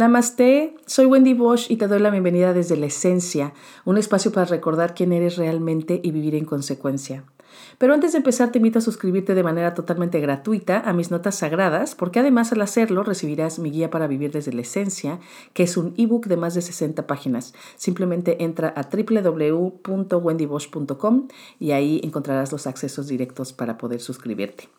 Namaste, soy Wendy Bosch y te doy la bienvenida desde la esencia, un espacio para recordar quién eres realmente y vivir en consecuencia. Pero antes de empezar te invito a suscribirte de manera totalmente gratuita a mis notas sagradas, porque además al hacerlo recibirás mi guía para vivir desde la esencia, que es un ebook de más de 60 páginas. Simplemente entra a www.wendybosch.com y ahí encontrarás los accesos directos para poder suscribirte.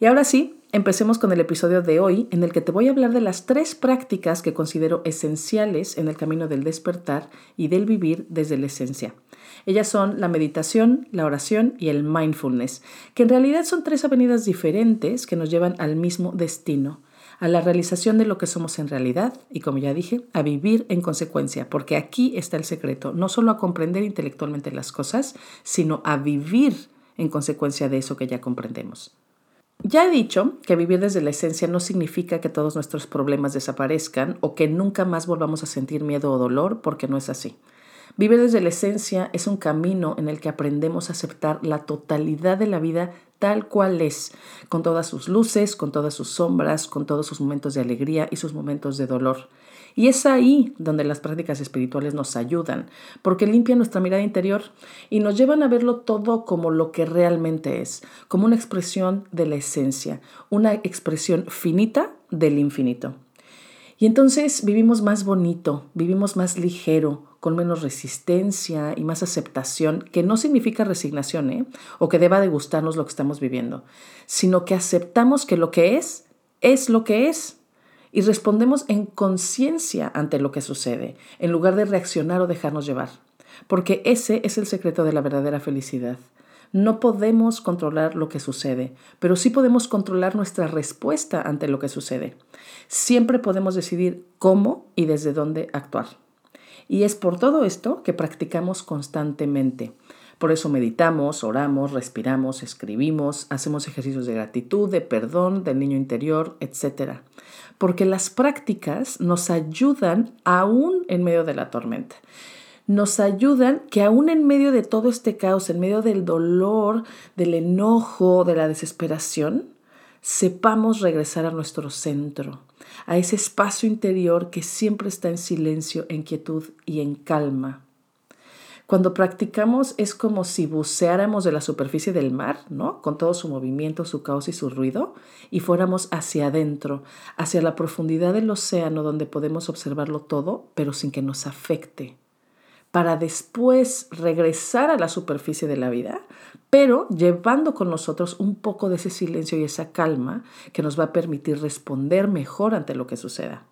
Y ahora sí, empecemos con el episodio de hoy en el que te voy a hablar de las tres prácticas que considero esenciales en el camino del despertar y del vivir desde la esencia. Ellas son la meditación, la oración y el mindfulness, que en realidad son tres avenidas diferentes que nos llevan al mismo destino, a la realización de lo que somos en realidad y, como ya dije, a vivir en consecuencia, porque aquí está el secreto, no solo a comprender intelectualmente las cosas, sino a vivir en consecuencia de eso que ya comprendemos. Ya he dicho que vivir desde la esencia no significa que todos nuestros problemas desaparezcan o que nunca más volvamos a sentir miedo o dolor, porque no es así. Vivir desde la esencia es un camino en el que aprendemos a aceptar la totalidad de la vida tal cual es, con todas sus luces, con todas sus sombras, con todos sus momentos de alegría y sus momentos de dolor. Y es ahí donde las prácticas espirituales nos ayudan, porque limpian nuestra mirada interior y nos llevan a verlo todo como lo que realmente es, como una expresión de la esencia, una expresión finita del infinito. Y entonces vivimos más bonito, vivimos más ligero, con menos resistencia y más aceptación, que no significa resignación, ¿eh? o que deba de gustarnos lo que estamos viviendo, sino que aceptamos que lo que es, es lo que es y respondemos en conciencia ante lo que sucede, en lugar de reaccionar o dejarnos llevar. Porque ese es el secreto de la verdadera felicidad. No podemos controlar lo que sucede, pero sí podemos controlar nuestra respuesta ante lo que sucede. Siempre podemos decidir cómo y desde dónde actuar. Y es por todo esto que practicamos constantemente. Por eso meditamos, oramos, respiramos, escribimos, hacemos ejercicios de gratitud, de perdón, del niño interior, etc porque las prácticas nos ayudan aún en medio de la tormenta. Nos ayudan que aún en medio de todo este caos, en medio del dolor, del enojo, de la desesperación, sepamos regresar a nuestro centro, a ese espacio interior que siempre está en silencio, en quietud y en calma. Cuando practicamos es como si buceáramos de la superficie del mar, ¿no? Con todo su movimiento, su caos y su ruido, y fuéramos hacia adentro, hacia la profundidad del océano donde podemos observarlo todo, pero sin que nos afecte, para después regresar a la superficie de la vida, pero llevando con nosotros un poco de ese silencio y esa calma que nos va a permitir responder mejor ante lo que suceda.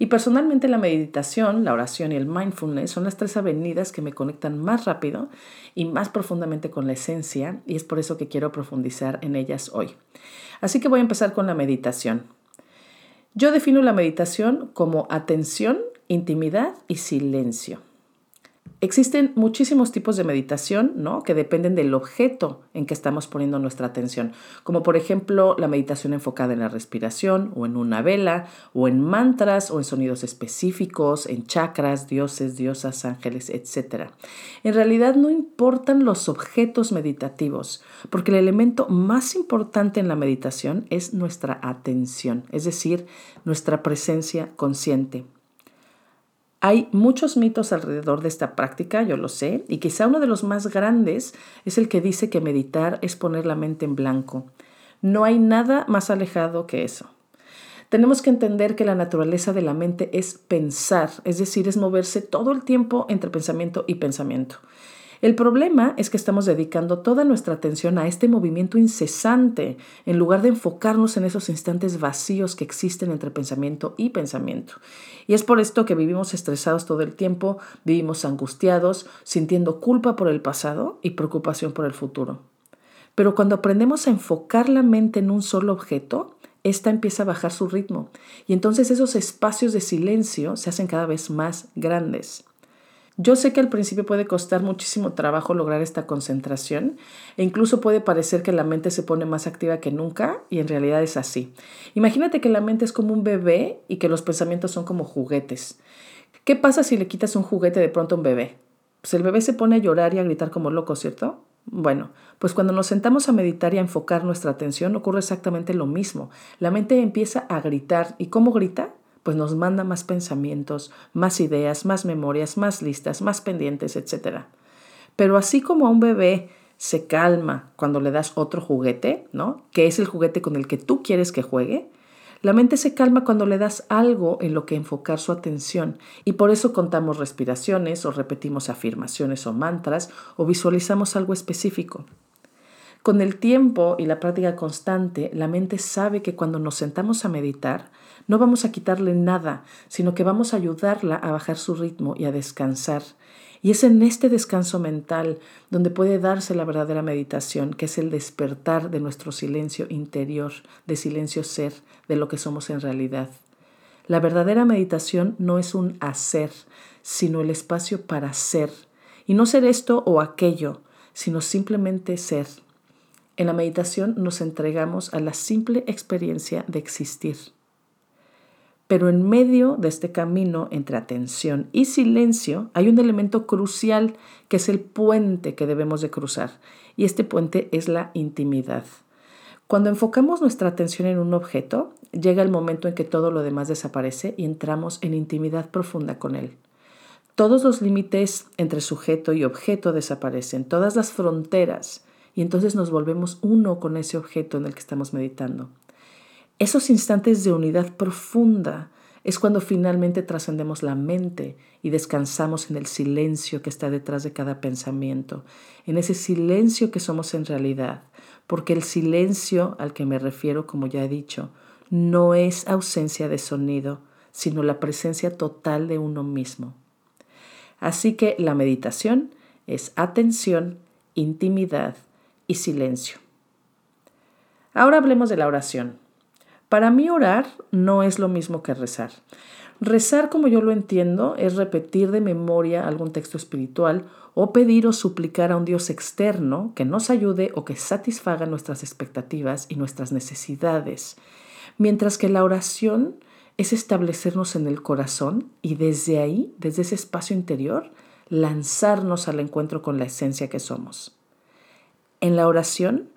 Y personalmente la meditación, la oración y el mindfulness son las tres avenidas que me conectan más rápido y más profundamente con la esencia y es por eso que quiero profundizar en ellas hoy. Así que voy a empezar con la meditación. Yo defino la meditación como atención, intimidad y silencio. Existen muchísimos tipos de meditación, ¿no? Que dependen del objeto en que estamos poniendo nuestra atención, como por ejemplo la meditación enfocada en la respiración o en una vela o en mantras o en sonidos específicos, en chakras, dioses, diosas, ángeles, etc. En realidad no importan los objetos meditativos, porque el elemento más importante en la meditación es nuestra atención, es decir, nuestra presencia consciente. Hay muchos mitos alrededor de esta práctica, yo lo sé, y quizá uno de los más grandes es el que dice que meditar es poner la mente en blanco. No hay nada más alejado que eso. Tenemos que entender que la naturaleza de la mente es pensar, es decir, es moverse todo el tiempo entre pensamiento y pensamiento. El problema es que estamos dedicando toda nuestra atención a este movimiento incesante en lugar de enfocarnos en esos instantes vacíos que existen entre pensamiento y pensamiento. Y es por esto que vivimos estresados todo el tiempo, vivimos angustiados, sintiendo culpa por el pasado y preocupación por el futuro. Pero cuando aprendemos a enfocar la mente en un solo objeto, esta empieza a bajar su ritmo y entonces esos espacios de silencio se hacen cada vez más grandes. Yo sé que al principio puede costar muchísimo trabajo lograr esta concentración e incluso puede parecer que la mente se pone más activa que nunca y en realidad es así. Imagínate que la mente es como un bebé y que los pensamientos son como juguetes. ¿Qué pasa si le quitas un juguete de pronto a un bebé? Pues el bebé se pone a llorar y a gritar como loco, ¿cierto? Bueno, pues cuando nos sentamos a meditar y a enfocar nuestra atención ocurre exactamente lo mismo. La mente empieza a gritar. ¿Y cómo grita? Pues nos manda más pensamientos, más ideas, más memorias, más listas, más pendientes, etc. Pero así como a un bebé se calma cuando le das otro juguete, ¿no? Que es el juguete con el que tú quieres que juegue, la mente se calma cuando le das algo en lo que enfocar su atención y por eso contamos respiraciones o repetimos afirmaciones o mantras o visualizamos algo específico. Con el tiempo y la práctica constante, la mente sabe que cuando nos sentamos a meditar, no vamos a quitarle nada, sino que vamos a ayudarla a bajar su ritmo y a descansar. Y es en este descanso mental donde puede darse la verdadera meditación, que es el despertar de nuestro silencio interior, de silencio ser, de lo que somos en realidad. La verdadera meditación no es un hacer, sino el espacio para ser. Y no ser esto o aquello, sino simplemente ser. En la meditación nos entregamos a la simple experiencia de existir. Pero en medio de este camino entre atención y silencio hay un elemento crucial que es el puente que debemos de cruzar. Y este puente es la intimidad. Cuando enfocamos nuestra atención en un objeto, llega el momento en que todo lo demás desaparece y entramos en intimidad profunda con él. Todos los límites entre sujeto y objeto desaparecen, todas las fronteras, y entonces nos volvemos uno con ese objeto en el que estamos meditando. Esos instantes de unidad profunda es cuando finalmente trascendemos la mente y descansamos en el silencio que está detrás de cada pensamiento, en ese silencio que somos en realidad, porque el silencio al que me refiero, como ya he dicho, no es ausencia de sonido, sino la presencia total de uno mismo. Así que la meditación es atención, intimidad y silencio. Ahora hablemos de la oración. Para mí orar no es lo mismo que rezar. Rezar, como yo lo entiendo, es repetir de memoria algún texto espiritual o pedir o suplicar a un Dios externo que nos ayude o que satisfaga nuestras expectativas y nuestras necesidades. Mientras que la oración es establecernos en el corazón y desde ahí, desde ese espacio interior, lanzarnos al encuentro con la esencia que somos. En la oración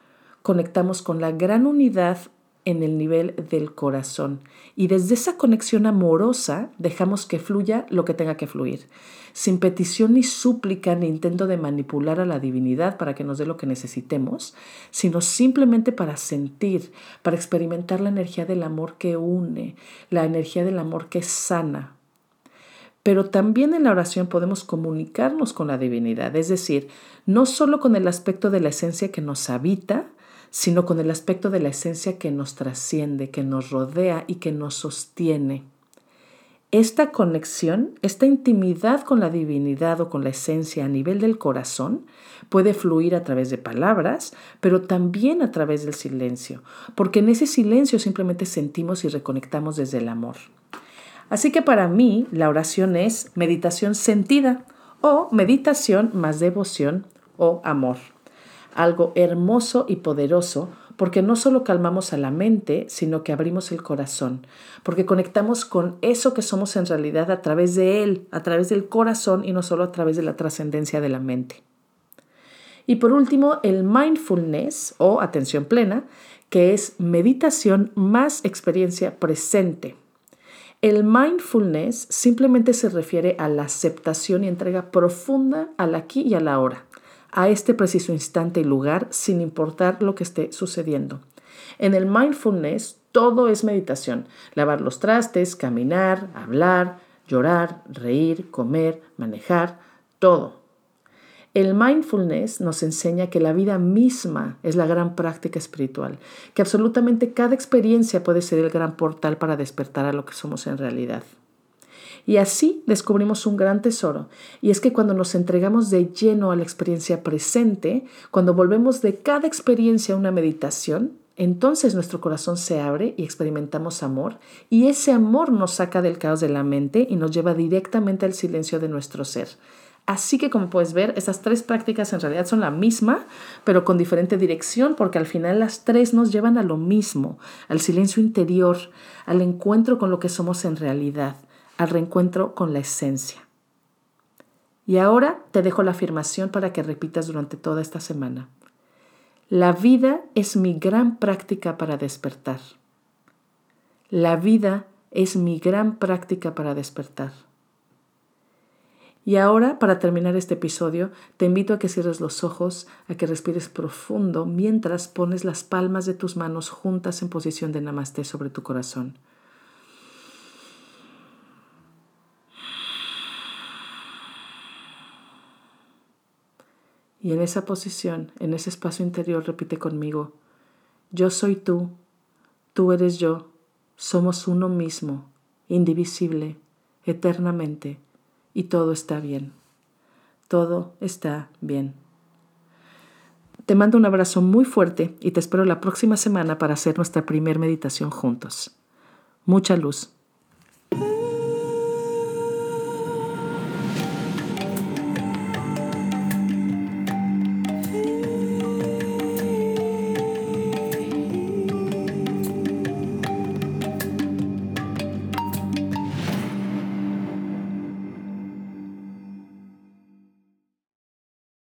conectamos con la gran unidad en el nivel del corazón. Y desde esa conexión amorosa dejamos que fluya lo que tenga que fluir, sin petición ni súplica ni intento de manipular a la divinidad para que nos dé lo que necesitemos, sino simplemente para sentir, para experimentar la energía del amor que une, la energía del amor que sana. Pero también en la oración podemos comunicarnos con la divinidad, es decir, no solo con el aspecto de la esencia que nos habita, sino con el aspecto de la esencia que nos trasciende, que nos rodea y que nos sostiene. Esta conexión, esta intimidad con la divinidad o con la esencia a nivel del corazón puede fluir a través de palabras, pero también a través del silencio, porque en ese silencio simplemente sentimos y reconectamos desde el amor. Así que para mí la oración es meditación sentida o meditación más devoción o amor algo hermoso y poderoso porque no solo calmamos a la mente, sino que abrimos el corazón, porque conectamos con eso que somos en realidad a través de él, a través del corazón y no solo a través de la trascendencia de la mente. Y por último, el mindfulness o atención plena, que es meditación más experiencia presente. El mindfulness simplemente se refiere a la aceptación y entrega profunda al aquí y a la ahora a este preciso instante y lugar sin importar lo que esté sucediendo. En el mindfulness todo es meditación. Lavar los trastes, caminar, hablar, llorar, reír, comer, manejar, todo. El mindfulness nos enseña que la vida misma es la gran práctica espiritual, que absolutamente cada experiencia puede ser el gran portal para despertar a lo que somos en realidad. Y así descubrimos un gran tesoro, y es que cuando nos entregamos de lleno a la experiencia presente, cuando volvemos de cada experiencia a una meditación, entonces nuestro corazón se abre y experimentamos amor, y ese amor nos saca del caos de la mente y nos lleva directamente al silencio de nuestro ser. Así que como puedes ver, estas tres prácticas en realidad son la misma, pero con diferente dirección, porque al final las tres nos llevan a lo mismo, al silencio interior, al encuentro con lo que somos en realidad al reencuentro con la esencia. Y ahora te dejo la afirmación para que repitas durante toda esta semana. La vida es mi gran práctica para despertar. La vida es mi gran práctica para despertar. Y ahora, para terminar este episodio, te invito a que cierres los ojos, a que respires profundo mientras pones las palmas de tus manos juntas en posición de namaste sobre tu corazón. Y en esa posición, en ese espacio interior, repite conmigo, yo soy tú, tú eres yo, somos uno mismo, indivisible, eternamente y todo está bien. Todo está bien. Te mando un abrazo muy fuerte y te espero la próxima semana para hacer nuestra primer meditación juntos. Mucha luz.